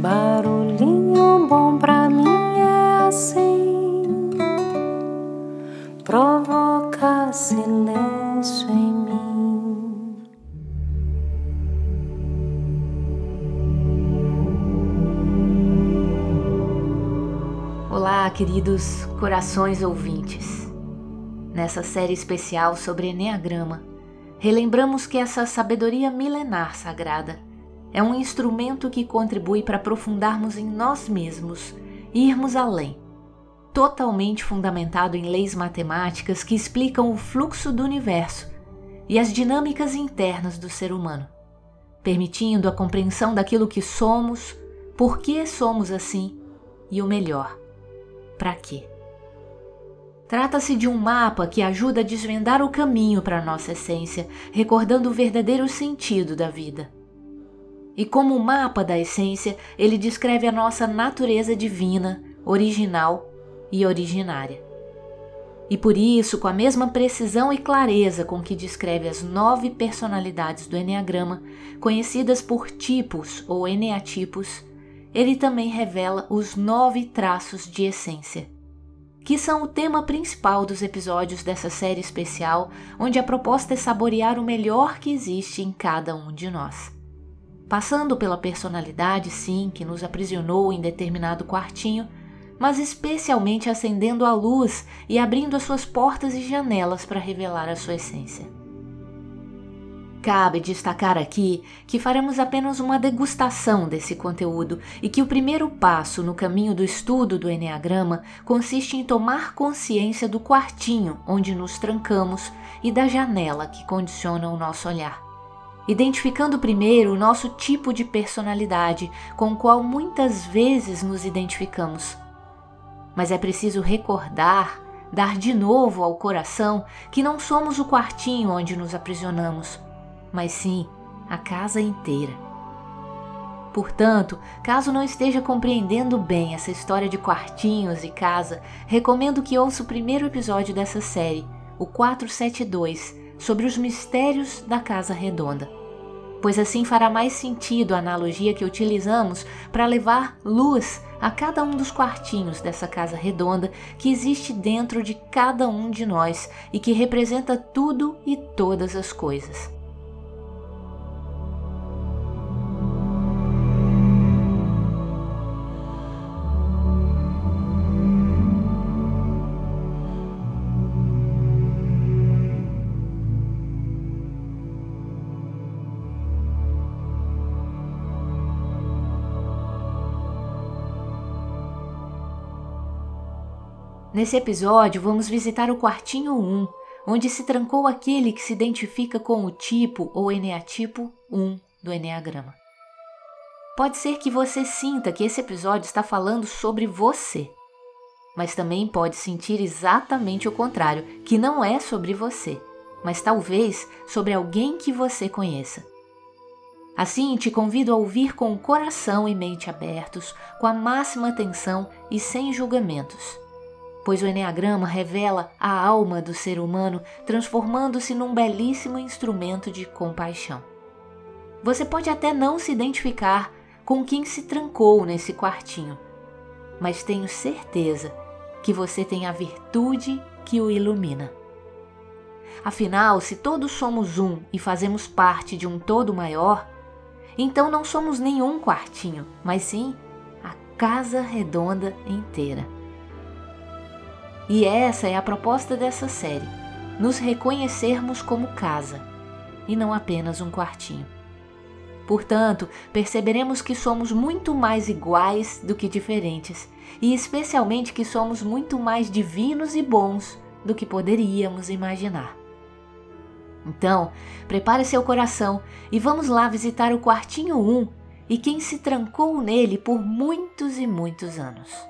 Barulhinho bom pra mim é assim, provoca silêncio em mim. Olá, queridos corações ouvintes. Nessa série especial sobre Enneagrama, relembramos que essa sabedoria milenar sagrada é um instrumento que contribui para aprofundarmos em nós mesmos e irmos além, totalmente fundamentado em leis matemáticas que explicam o fluxo do universo e as dinâmicas internas do ser humano, permitindo a compreensão daquilo que somos, por que somos assim e o melhor, para quê. Trata-se de um mapa que ajuda a desvendar o caminho para a nossa essência, recordando o verdadeiro sentido da vida. E como mapa da essência, ele descreve a nossa natureza divina, original e originária. E por isso, com a mesma precisão e clareza com que descreve as nove personalidades do Enneagrama, conhecidas por tipos ou eneatipos, ele também revela os nove traços de essência, que são o tema principal dos episódios dessa série especial, onde a proposta é saborear o melhor que existe em cada um de nós passando pela personalidade, sim, que nos aprisionou em determinado quartinho, mas especialmente acendendo a luz e abrindo as suas portas e janelas para revelar a sua essência. Cabe destacar aqui que faremos apenas uma degustação desse conteúdo e que o primeiro passo no caminho do estudo do Enneagrama consiste em tomar consciência do quartinho onde nos trancamos e da janela que condiciona o nosso olhar identificando primeiro o nosso tipo de personalidade com o qual muitas vezes nos identificamos. Mas é preciso recordar, dar de novo ao coração que não somos o quartinho onde nos aprisionamos, mas sim a casa inteira. Portanto, caso não esteja compreendendo bem essa história de quartinhos e casa, recomendo que ouça o primeiro episódio dessa série, o 472, sobre os mistérios da Casa Redonda. Pois assim fará mais sentido a analogia que utilizamos para levar luz a cada um dos quartinhos dessa casa redonda que existe dentro de cada um de nós e que representa tudo e todas as coisas. Nesse episódio, vamos visitar o quartinho 1, onde se trancou aquele que se identifica com o tipo ou eneatipo 1 do Enneagrama. Pode ser que você sinta que esse episódio está falando sobre você, mas também pode sentir exatamente o contrário, que não é sobre você, mas talvez sobre alguém que você conheça. Assim, te convido a ouvir com o coração e mente abertos, com a máxima atenção e sem julgamentos pois o Enneagrama revela a alma do ser humano transformando-se num belíssimo instrumento de compaixão. Você pode até não se identificar com quem se trancou nesse quartinho, mas tenho certeza que você tem a virtude que o ilumina. Afinal, se todos somos um e fazemos parte de um todo maior, então não somos nenhum quartinho, mas sim a casa redonda inteira. E essa é a proposta dessa série: nos reconhecermos como casa e não apenas um quartinho. Portanto, perceberemos que somos muito mais iguais do que diferentes, e especialmente que somos muito mais divinos e bons do que poderíamos imaginar. Então, prepare seu coração e vamos lá visitar o quartinho 1 e quem se trancou nele por muitos e muitos anos.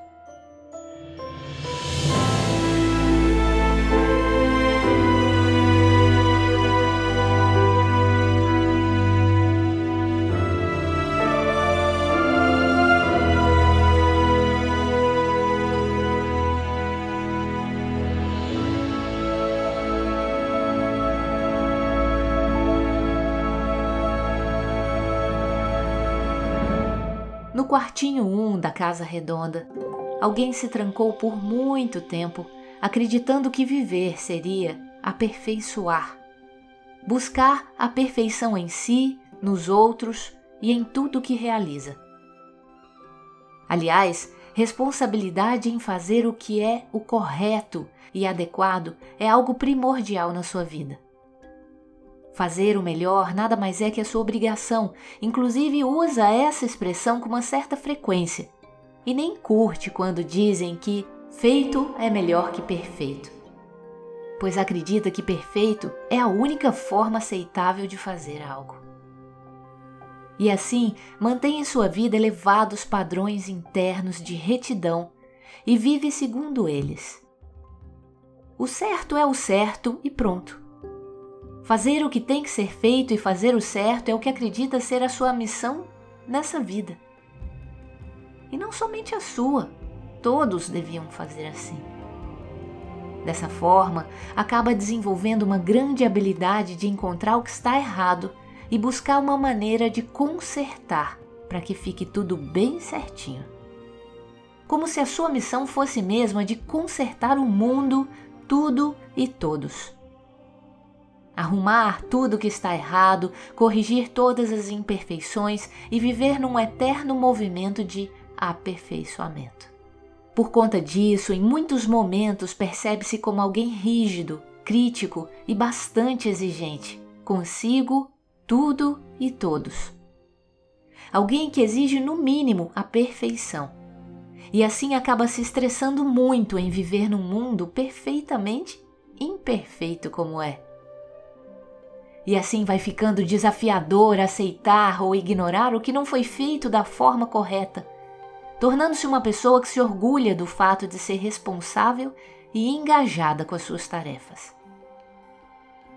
Quartinho 1 um da casa redonda, alguém se trancou por muito tempo acreditando que viver seria aperfeiçoar, buscar a perfeição em si, nos outros e em tudo que realiza. Aliás, responsabilidade em fazer o que é o correto e adequado é algo primordial na sua vida. Fazer o melhor nada mais é que a sua obrigação, inclusive usa essa expressão com uma certa frequência e nem curte quando dizem que feito é melhor que perfeito, pois acredita que perfeito é a única forma aceitável de fazer algo. E assim mantém em sua vida elevados padrões internos de retidão e vive segundo eles. O certo é o certo e pronto. Fazer o que tem que ser feito e fazer o certo é o que acredita ser a sua missão nessa vida. E não somente a sua, todos deviam fazer assim. Dessa forma, acaba desenvolvendo uma grande habilidade de encontrar o que está errado e buscar uma maneira de consertar para que fique tudo bem certinho. Como se a sua missão fosse mesmo a de consertar o mundo, tudo e todos. Arrumar tudo que está errado, corrigir todas as imperfeições e viver num eterno movimento de aperfeiçoamento. Por conta disso, em muitos momentos percebe-se como alguém rígido, crítico e bastante exigente, consigo, tudo e todos. Alguém que exige no mínimo a perfeição. E assim acaba se estressando muito em viver num mundo perfeitamente imperfeito como é. E assim vai ficando desafiador aceitar ou ignorar o que não foi feito da forma correta tornando-se uma pessoa que se orgulha do fato de ser responsável e engajada com as suas tarefas.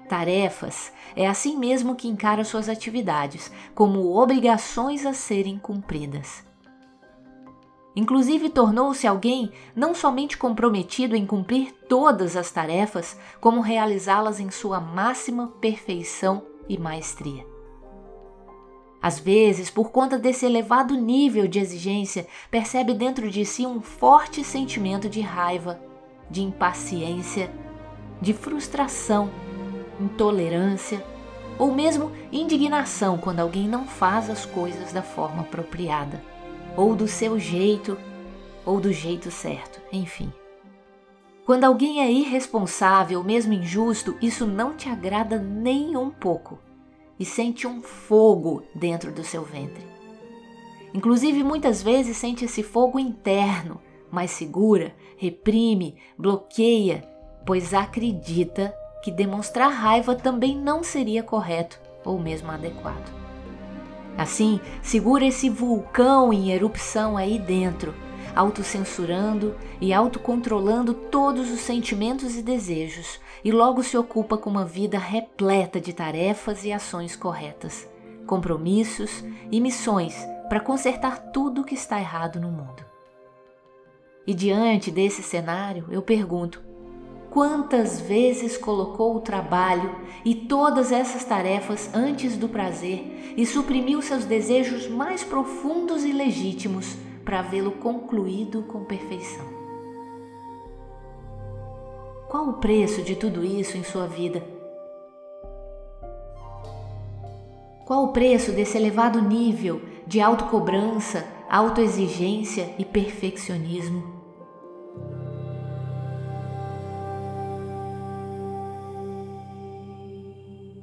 Tarefas é assim mesmo que encara suas atividades, como obrigações a serem cumpridas. Inclusive, tornou-se alguém não somente comprometido em cumprir todas as tarefas, como realizá-las em sua máxima perfeição e maestria. Às vezes, por conta desse elevado nível de exigência, percebe dentro de si um forte sentimento de raiva, de impaciência, de frustração, intolerância ou mesmo indignação quando alguém não faz as coisas da forma apropriada, ou do seu jeito, ou do jeito certo, enfim. Quando alguém é irresponsável, mesmo injusto, isso não te agrada nem um pouco e sente um fogo dentro do seu ventre. Inclusive, muitas vezes sente esse fogo interno, mas segura, reprime, bloqueia, pois acredita que demonstrar raiva também não seria correto ou mesmo adequado. Assim, segura esse vulcão em erupção aí dentro, autocensurando e autocontrolando todos os sentimentos e desejos, e logo se ocupa com uma vida repleta de tarefas e ações corretas, compromissos e missões para consertar tudo o que está errado no mundo. E diante desse cenário, eu pergunto: quantas vezes colocou o trabalho e todas essas tarefas antes do prazer e suprimiu seus desejos mais profundos e legítimos para vê-lo concluído com perfeição? Qual o preço de tudo isso em sua vida? Qual o preço desse elevado nível de autocobrança, autoexigência e perfeccionismo?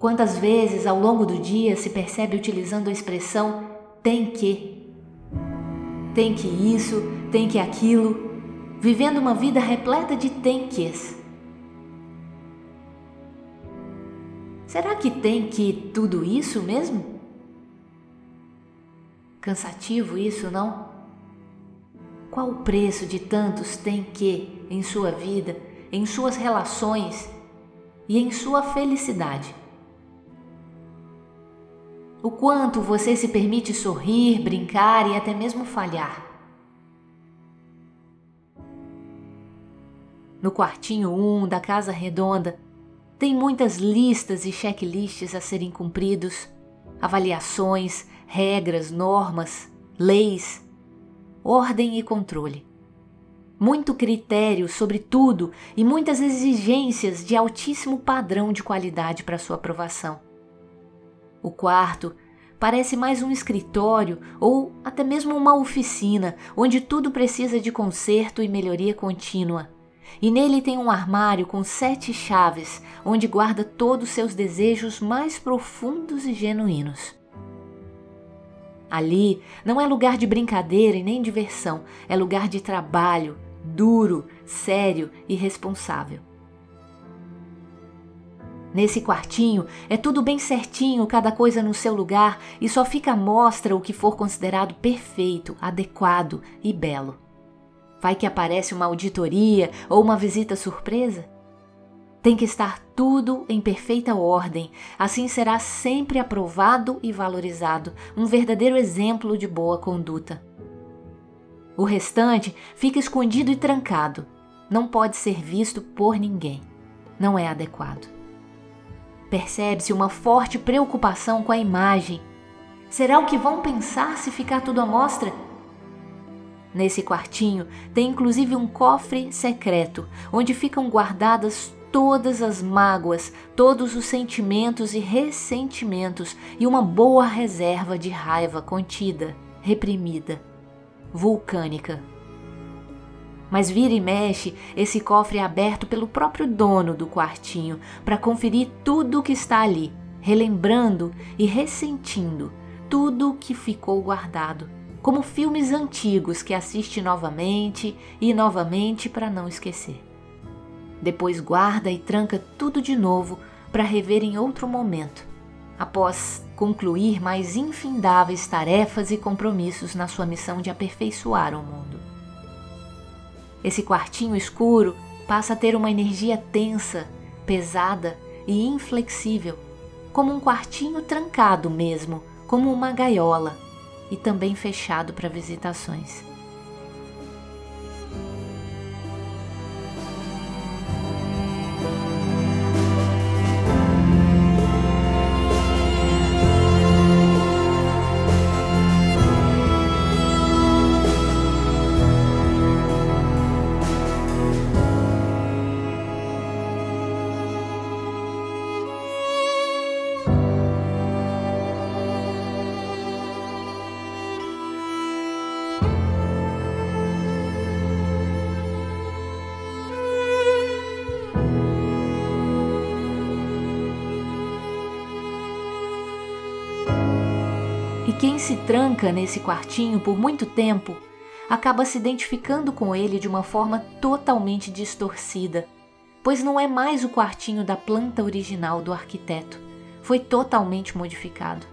Quantas vezes ao longo do dia se percebe utilizando a expressão tem que? Tem que isso, tem que aquilo, vivendo uma vida repleta de tem ques. Será que tem que tudo isso mesmo? Cansativo isso, não? Qual o preço de tantos tem que em sua vida, em suas relações e em sua felicidade? O quanto você se permite sorrir, brincar e até mesmo falhar? No quartinho 1 um da casa redonda, tem muitas listas e checklists a serem cumpridos, avaliações, regras, normas, leis, ordem e controle. Muito critério sobre tudo e muitas exigências de altíssimo padrão de qualidade para sua aprovação. O quarto parece mais um escritório ou até mesmo uma oficina onde tudo precisa de conserto e melhoria contínua. E nele tem um armário com sete chaves, onde guarda todos seus desejos mais profundos e genuínos. Ali não é lugar de brincadeira e nem diversão, é lugar de trabalho, duro, sério e responsável. Nesse quartinho é tudo bem certinho, cada coisa no seu lugar e só fica à mostra o que for considerado perfeito, adequado e belo. Vai que aparece uma auditoria ou uma visita surpresa? Tem que estar tudo em perfeita ordem, assim será sempre aprovado e valorizado, um verdadeiro exemplo de boa conduta. O restante fica escondido e trancado, não pode ser visto por ninguém, não é adequado. Percebe-se uma forte preocupação com a imagem. Será o que vão pensar se ficar tudo à mostra? Nesse quartinho tem inclusive um cofre secreto, onde ficam guardadas todas as mágoas, todos os sentimentos e ressentimentos e uma boa reserva de raiva contida, reprimida, vulcânica. Mas vira e mexe, esse cofre é aberto pelo próprio dono do quartinho para conferir tudo o que está ali, relembrando e ressentindo tudo o que ficou guardado, como filmes antigos que assiste novamente e novamente para não esquecer. Depois guarda e tranca tudo de novo para rever em outro momento, após concluir mais infindáveis tarefas e compromissos na sua missão de aperfeiçoar o mundo. Esse quartinho escuro passa a ter uma energia tensa, pesada e inflexível, como um quartinho trancado mesmo, como uma gaiola, e também fechado para visitações. Quem se tranca nesse quartinho por muito tempo acaba se identificando com ele de uma forma totalmente distorcida, pois não é mais o quartinho da planta original do arquiteto, foi totalmente modificado.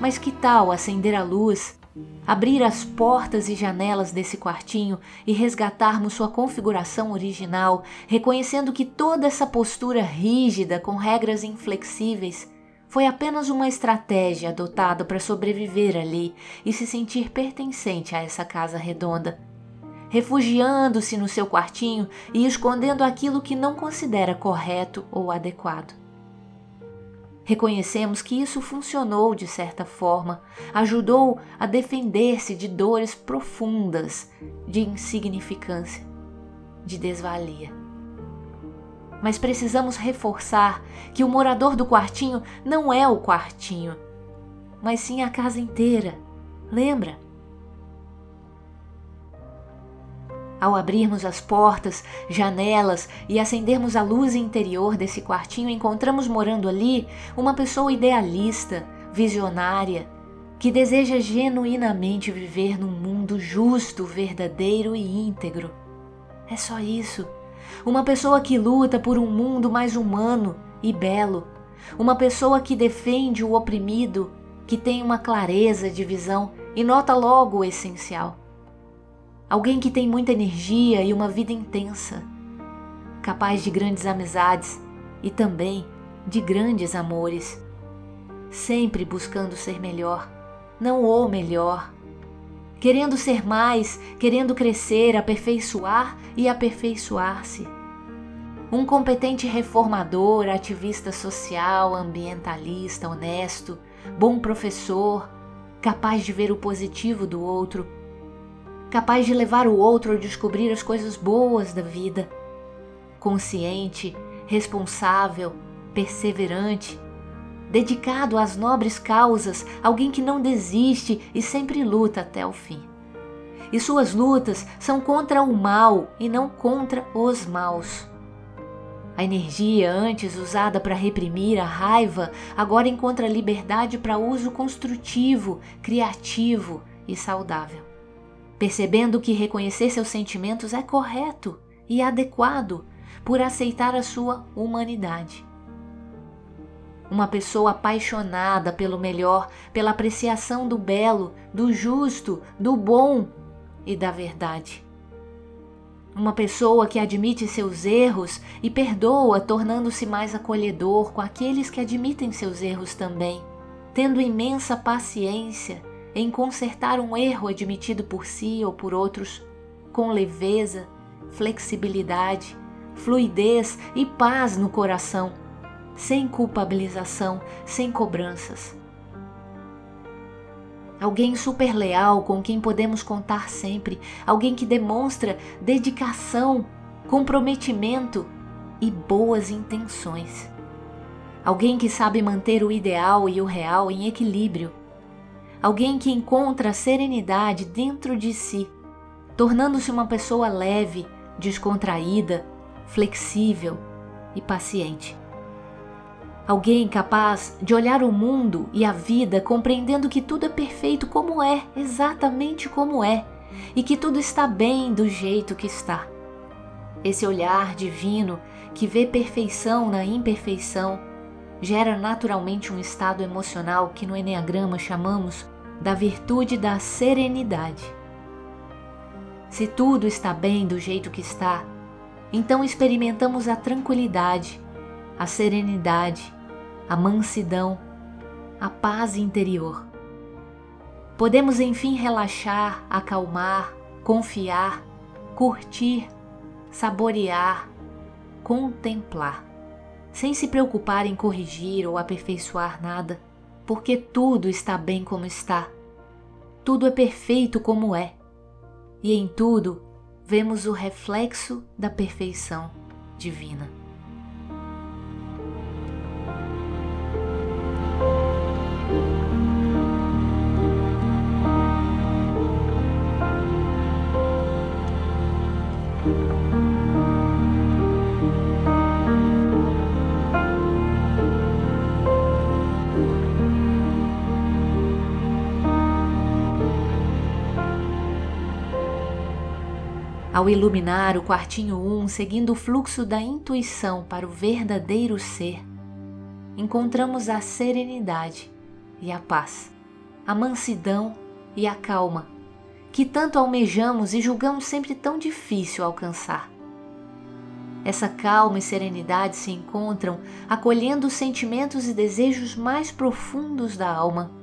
Mas que tal acender a luz abrir as portas e janelas desse quartinho e resgatarmos sua configuração original, reconhecendo que toda essa postura rígida, com regras inflexíveis, foi apenas uma estratégia adotada para sobreviver ali e se sentir pertencente a essa casa redonda. Refugiando-se no seu quartinho e escondendo aquilo que não considera correto ou adequado. Reconhecemos que isso funcionou de certa forma, ajudou a defender-se de dores profundas, de insignificância, de desvalia. Mas precisamos reforçar que o morador do quartinho não é o quartinho, mas sim a casa inteira. Lembra? Ao abrirmos as portas, janelas e acendermos a luz interior desse quartinho, encontramos morando ali uma pessoa idealista, visionária, que deseja genuinamente viver num mundo justo, verdadeiro e íntegro. É só isso. Uma pessoa que luta por um mundo mais humano e belo. Uma pessoa que defende o oprimido, que tem uma clareza de visão e nota logo o essencial alguém que tem muita energia e uma vida intensa, capaz de grandes amizades e também de grandes amores, sempre buscando ser melhor, não o melhor, querendo ser mais, querendo crescer, aperfeiçoar e aperfeiçoar-se. um competente reformador, ativista social, ambientalista, honesto, bom professor, capaz de ver o positivo do outro, capaz de levar o outro a descobrir as coisas boas da vida, consciente, responsável, perseverante, dedicado às nobres causas, alguém que não desiste e sempre luta até o fim. E suas lutas são contra o mal e não contra os maus. A energia antes usada para reprimir a raiva agora encontra liberdade para uso construtivo, criativo e saudável. Percebendo que reconhecer seus sentimentos é correto e adequado por aceitar a sua humanidade. Uma pessoa apaixonada pelo melhor, pela apreciação do belo, do justo, do bom e da verdade uma pessoa que admite seus erros e perdoa, tornando-se mais acolhedor com aqueles que admitem seus erros também, tendo imensa paciência em consertar um erro admitido por si ou por outros, com leveza, flexibilidade, fluidez e paz no coração, sem culpabilização, sem cobranças alguém super leal com quem podemos contar sempre, alguém que demonstra dedicação, comprometimento e boas intenções. Alguém que sabe manter o ideal e o real em equilíbrio. Alguém que encontra a serenidade dentro de si, tornando-se uma pessoa leve, descontraída, flexível e paciente. Alguém capaz de olhar o mundo e a vida compreendendo que tudo é perfeito como é, exatamente como é, e que tudo está bem do jeito que está. Esse olhar divino que vê perfeição na imperfeição gera naturalmente um estado emocional que no Enneagrama chamamos da virtude da serenidade. Se tudo está bem do jeito que está, então experimentamos a tranquilidade a serenidade, a mansidão, a paz interior. Podemos enfim relaxar, acalmar, confiar, curtir, saborear, contemplar, sem se preocupar em corrigir ou aperfeiçoar nada, porque tudo está bem como está. Tudo é perfeito como é. E em tudo vemos o reflexo da perfeição divina. Ao iluminar o quartinho 1, um, seguindo o fluxo da intuição para o verdadeiro ser, encontramos a serenidade e a paz, a mansidão e a calma, que tanto almejamos e julgamos sempre tão difícil alcançar. Essa calma e serenidade se encontram acolhendo os sentimentos e desejos mais profundos da alma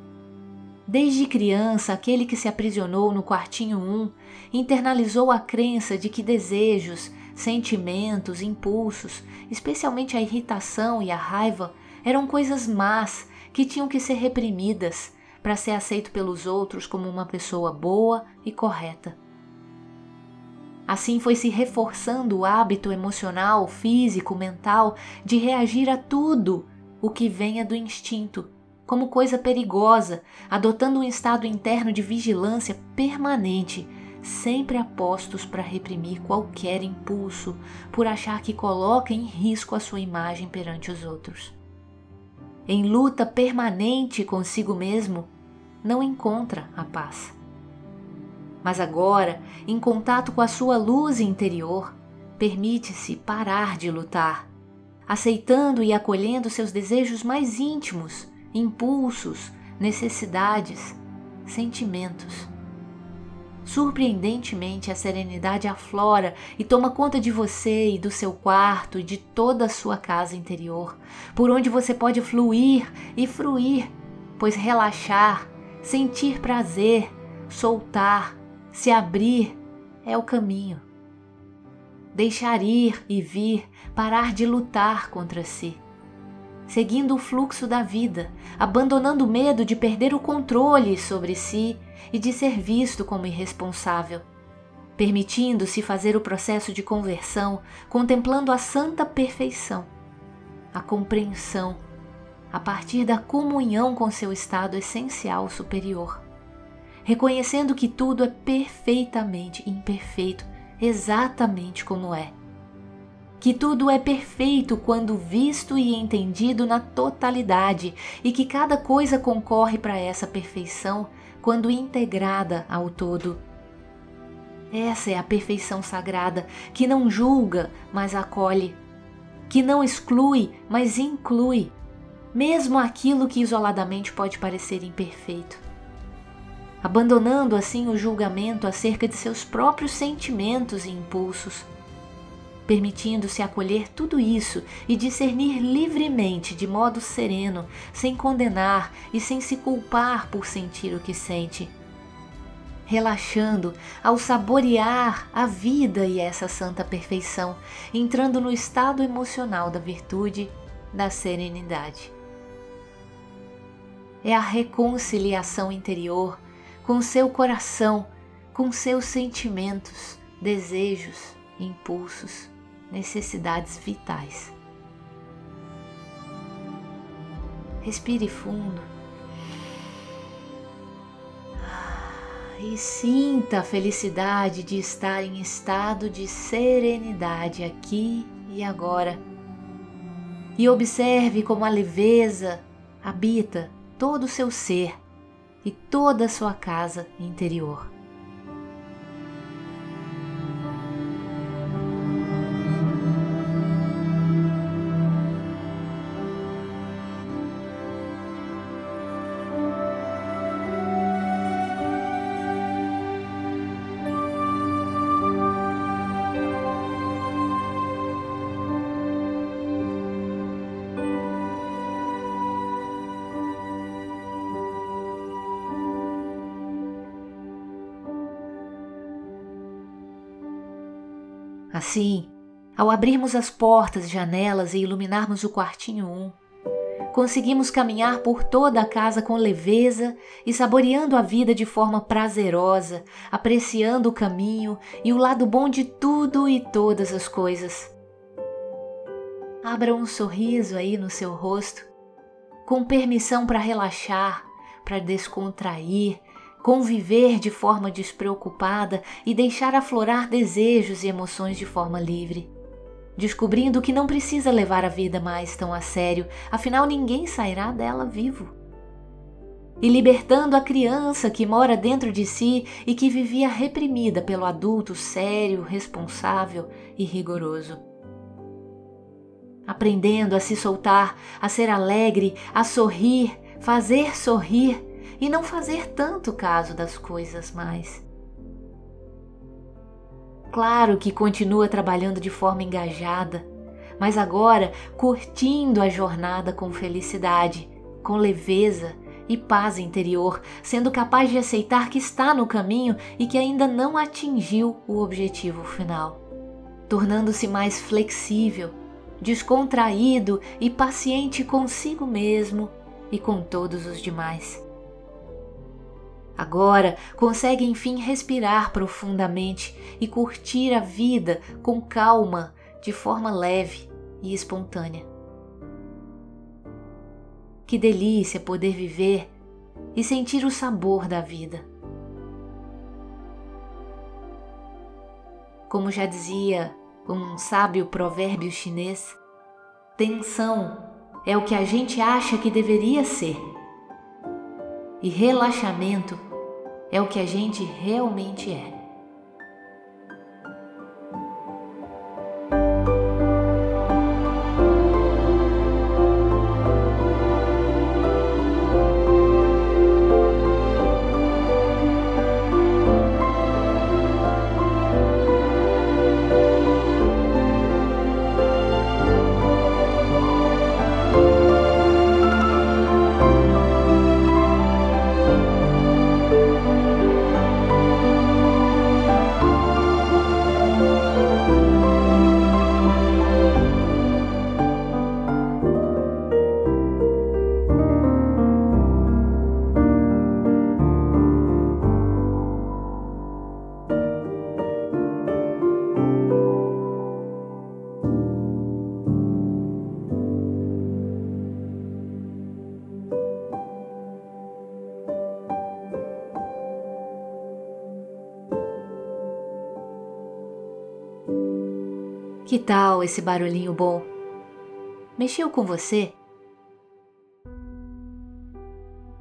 Desde criança, aquele que se aprisionou no quartinho 1 internalizou a crença de que desejos, sentimentos, impulsos, especialmente a irritação e a raiva, eram coisas más que tinham que ser reprimidas para ser aceito pelos outros como uma pessoa boa e correta. Assim foi se reforçando o hábito emocional, físico, mental de reagir a tudo o que venha do instinto como coisa perigosa, adotando um estado interno de vigilância permanente, sempre apostos para reprimir qualquer impulso, por achar que coloca em risco a sua imagem perante os outros. Em luta permanente consigo mesmo, não encontra a paz. Mas agora, em contato com a sua luz interior, permite-se parar de lutar, aceitando e acolhendo seus desejos mais íntimos impulsos, necessidades, sentimentos. Surpreendentemente, a serenidade aflora e toma conta de você e do seu quarto e de toda a sua casa interior, por onde você pode fluir e fruir, pois relaxar, sentir prazer, soltar, se abrir é o caminho. deixar ir e vir, parar de lutar contra si. Seguindo o fluxo da vida, abandonando o medo de perder o controle sobre si e de ser visto como irresponsável, permitindo-se fazer o processo de conversão, contemplando a santa perfeição, a compreensão, a partir da comunhão com seu estado essencial superior, reconhecendo que tudo é perfeitamente imperfeito exatamente como é. Que tudo é perfeito quando visto e entendido na totalidade e que cada coisa concorre para essa perfeição quando integrada ao todo. Essa é a perfeição sagrada que não julga, mas acolhe, que não exclui, mas inclui, mesmo aquilo que isoladamente pode parecer imperfeito abandonando assim o julgamento acerca de seus próprios sentimentos e impulsos, permitindo-se acolher tudo isso e discernir livremente, de modo sereno, sem condenar e sem se culpar por sentir o que sente. Relaxando ao saborear a vida e essa santa perfeição, entrando no estado emocional da virtude, da serenidade. É a reconciliação interior com seu coração, com seus sentimentos, desejos, impulsos, necessidades vitais. Respire fundo. E sinta a felicidade de estar em estado de serenidade aqui e agora. E observe como a leveza habita todo o seu ser e toda a sua casa interior. Assim, ao abrirmos as portas e janelas e iluminarmos o quartinho 1, um, conseguimos caminhar por toda a casa com leveza e saboreando a vida de forma prazerosa, apreciando o caminho e o lado bom de tudo e todas as coisas. Abra um sorriso aí no seu rosto, com permissão para relaxar, para descontrair conviver de forma despreocupada e deixar aflorar desejos e emoções de forma livre. Descobrindo que não precisa levar a vida mais tão a sério, afinal ninguém sairá dela vivo. E libertando a criança que mora dentro de si e que vivia reprimida pelo adulto sério, responsável e rigoroso. Aprendendo a se soltar, a ser alegre, a sorrir, fazer sorrir e não fazer tanto caso das coisas mais. Claro que continua trabalhando de forma engajada, mas agora curtindo a jornada com felicidade, com leveza e paz interior, sendo capaz de aceitar que está no caminho e que ainda não atingiu o objetivo final, tornando-se mais flexível, descontraído e paciente consigo mesmo e com todos os demais. Agora consegue enfim respirar profundamente e curtir a vida com calma, de forma leve e espontânea. Que delícia poder viver e sentir o sabor da vida. Como já dizia um sábio provérbio chinês, tensão é o que a gente acha que deveria ser, e relaxamento é o que a gente realmente é. Que tal esse barulhinho bom? Mexeu com você?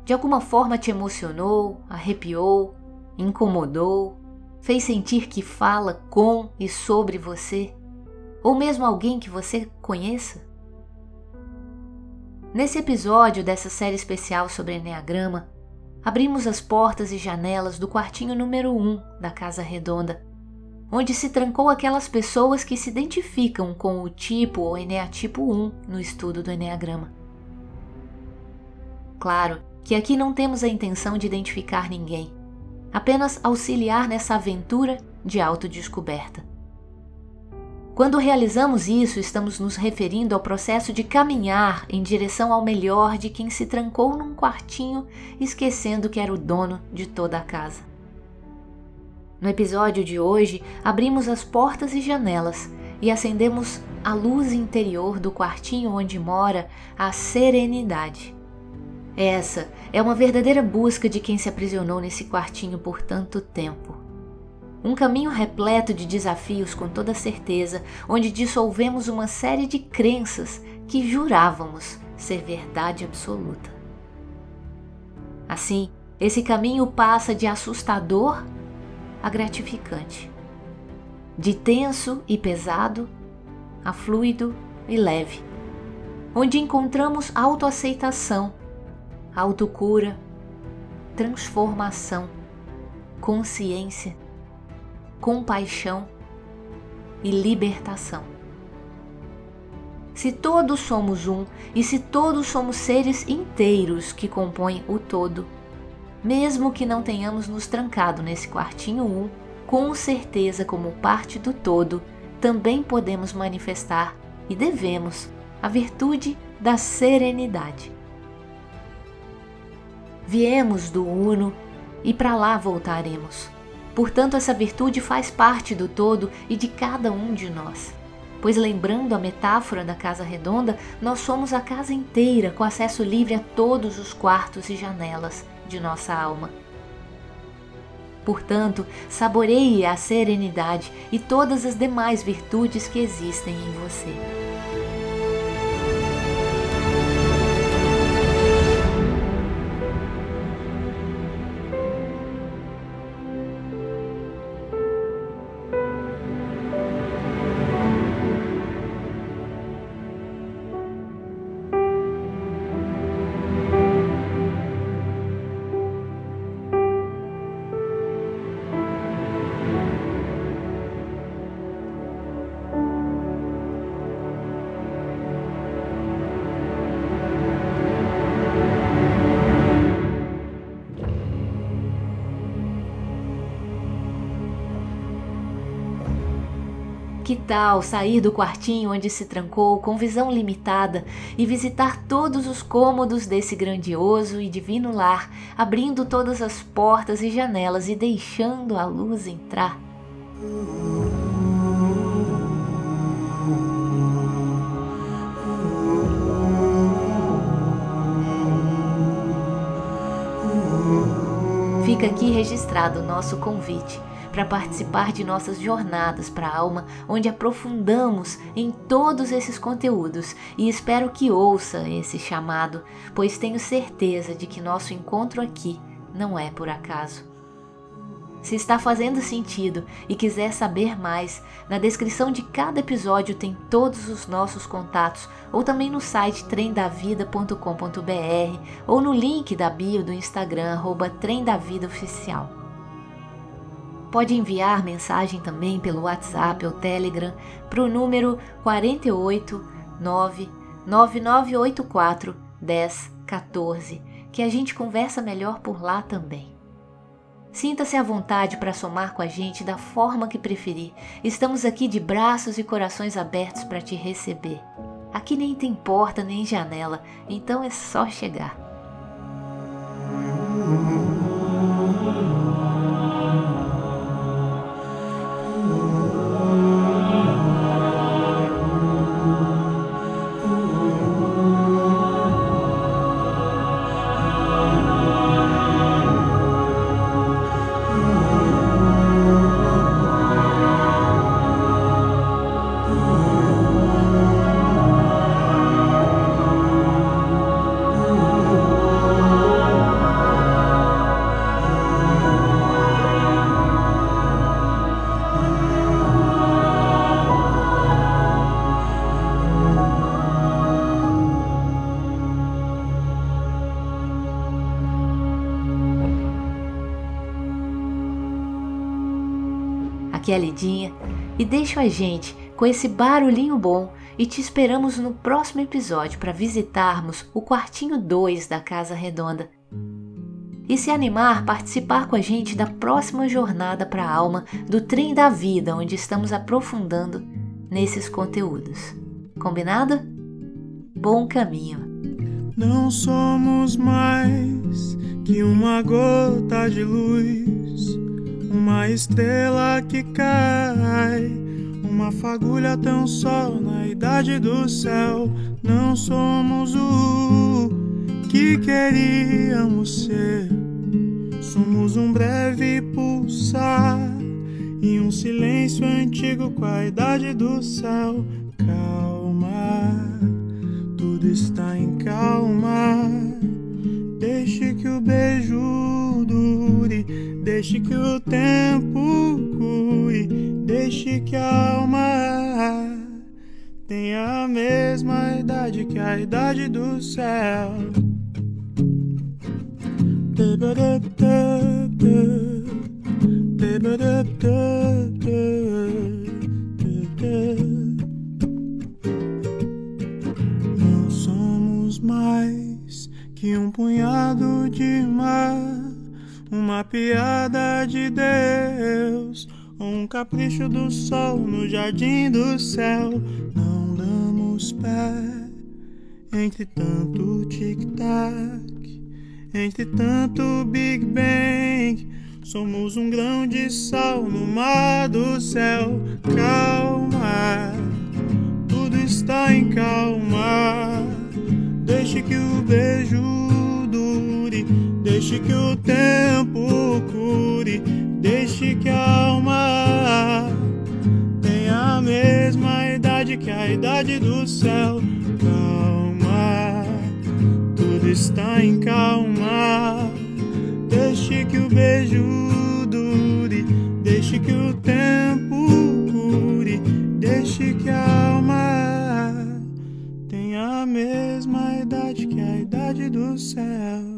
De alguma forma te emocionou, arrepiou, incomodou, fez sentir que fala com e sobre você? Ou mesmo alguém que você conheça? Nesse episódio dessa série especial sobre Enneagrama, abrimos as portas e janelas do quartinho número 1 um da Casa Redonda, onde se trancou aquelas pessoas que se identificam com o tipo ou Eneatipo 1 no estudo do Enneagrama. Claro que aqui não temos a intenção de identificar ninguém, apenas auxiliar nessa aventura de autodescoberta. Quando realizamos isso, estamos nos referindo ao processo de caminhar em direção ao melhor de quem se trancou num quartinho, esquecendo que era o dono de toda a casa. No episódio de hoje, abrimos as portas e janelas e acendemos a luz interior do quartinho onde mora a serenidade. Essa é uma verdadeira busca de quem se aprisionou nesse quartinho por tanto tempo. Um caminho repleto de desafios, com toda certeza, onde dissolvemos uma série de crenças que jurávamos ser verdade absoluta. Assim, esse caminho passa de assustador a gratificante, de tenso e pesado a fluido e leve, onde encontramos autoaceitação, autocura, transformação, consciência compaixão e libertação. Se todos somos um e se todos somos seres inteiros que compõem o todo, mesmo que não tenhamos nos trancado nesse quartinho um, com certeza, como parte do todo, também podemos manifestar e devemos a virtude da serenidade. Viemos do Uno e para lá voltaremos. Portanto, essa virtude faz parte do todo e de cada um de nós. Pois, lembrando a metáfora da casa redonda, nós somos a casa inteira com acesso livre a todos os quartos e janelas de nossa alma. Portanto, saboreie a serenidade e todas as demais virtudes que existem em você. Sair do quartinho onde se trancou com visão limitada e visitar todos os cômodos desse grandioso e divino lar, abrindo todas as portas e janelas e deixando a luz entrar? Fica aqui registrado o nosso convite para participar de nossas jornadas para a alma, onde aprofundamos em todos esses conteúdos e espero que ouça esse chamado, pois tenho certeza de que nosso encontro aqui não é por acaso. Se está fazendo sentido e quiser saber mais, na descrição de cada episódio tem todos os nossos contatos, ou também no site tremdavida.com.br ou no link da bio do Instagram, arroba Oficial. Pode enviar mensagem também pelo WhatsApp ou Telegram para o número 489 9984 1014, que a gente conversa melhor por lá também. Sinta-se à vontade para somar com a gente da forma que preferir. Estamos aqui de braços e corações abertos para te receber. Aqui nem tem porta nem janela, então é só chegar. Lidinha e deixa a gente com esse barulhinho bom e te esperamos no próximo episódio para visitarmos o quartinho 2 da Casa Redonda. E se animar, participar com a gente da próxima jornada para a alma do Trem da Vida, onde estamos aprofundando nesses conteúdos. Combinado? Bom caminho! Não somos mais que uma gota de luz, uma estrela que cai uma fagulha tão só na idade do céu. Não somos o que queríamos ser. Somos um breve pulsar e um silêncio antigo com a idade do céu. Calma, tudo está em calma. Deixe que o beijo deixe que o tempo cure Deixe que a alma tenha a mesma idade que a idade do céu. Não somos mais que um punhado de mar, uma piada de Deus um capricho do sol no jardim do céu. Não damos pé entre tanto tic-tac, entre tanto Big Bang. Somos um grão de sal no mar do céu. Calma, tudo está em calma. Deixe que o beijo deixe que o tempo cure, deixe que a alma tenha a mesma idade que a idade do céu. Calma, tudo está em calma. Deixe que o beijo dure, deixe que o tempo cure, deixe que a alma tenha a mesma idade que a idade do céu.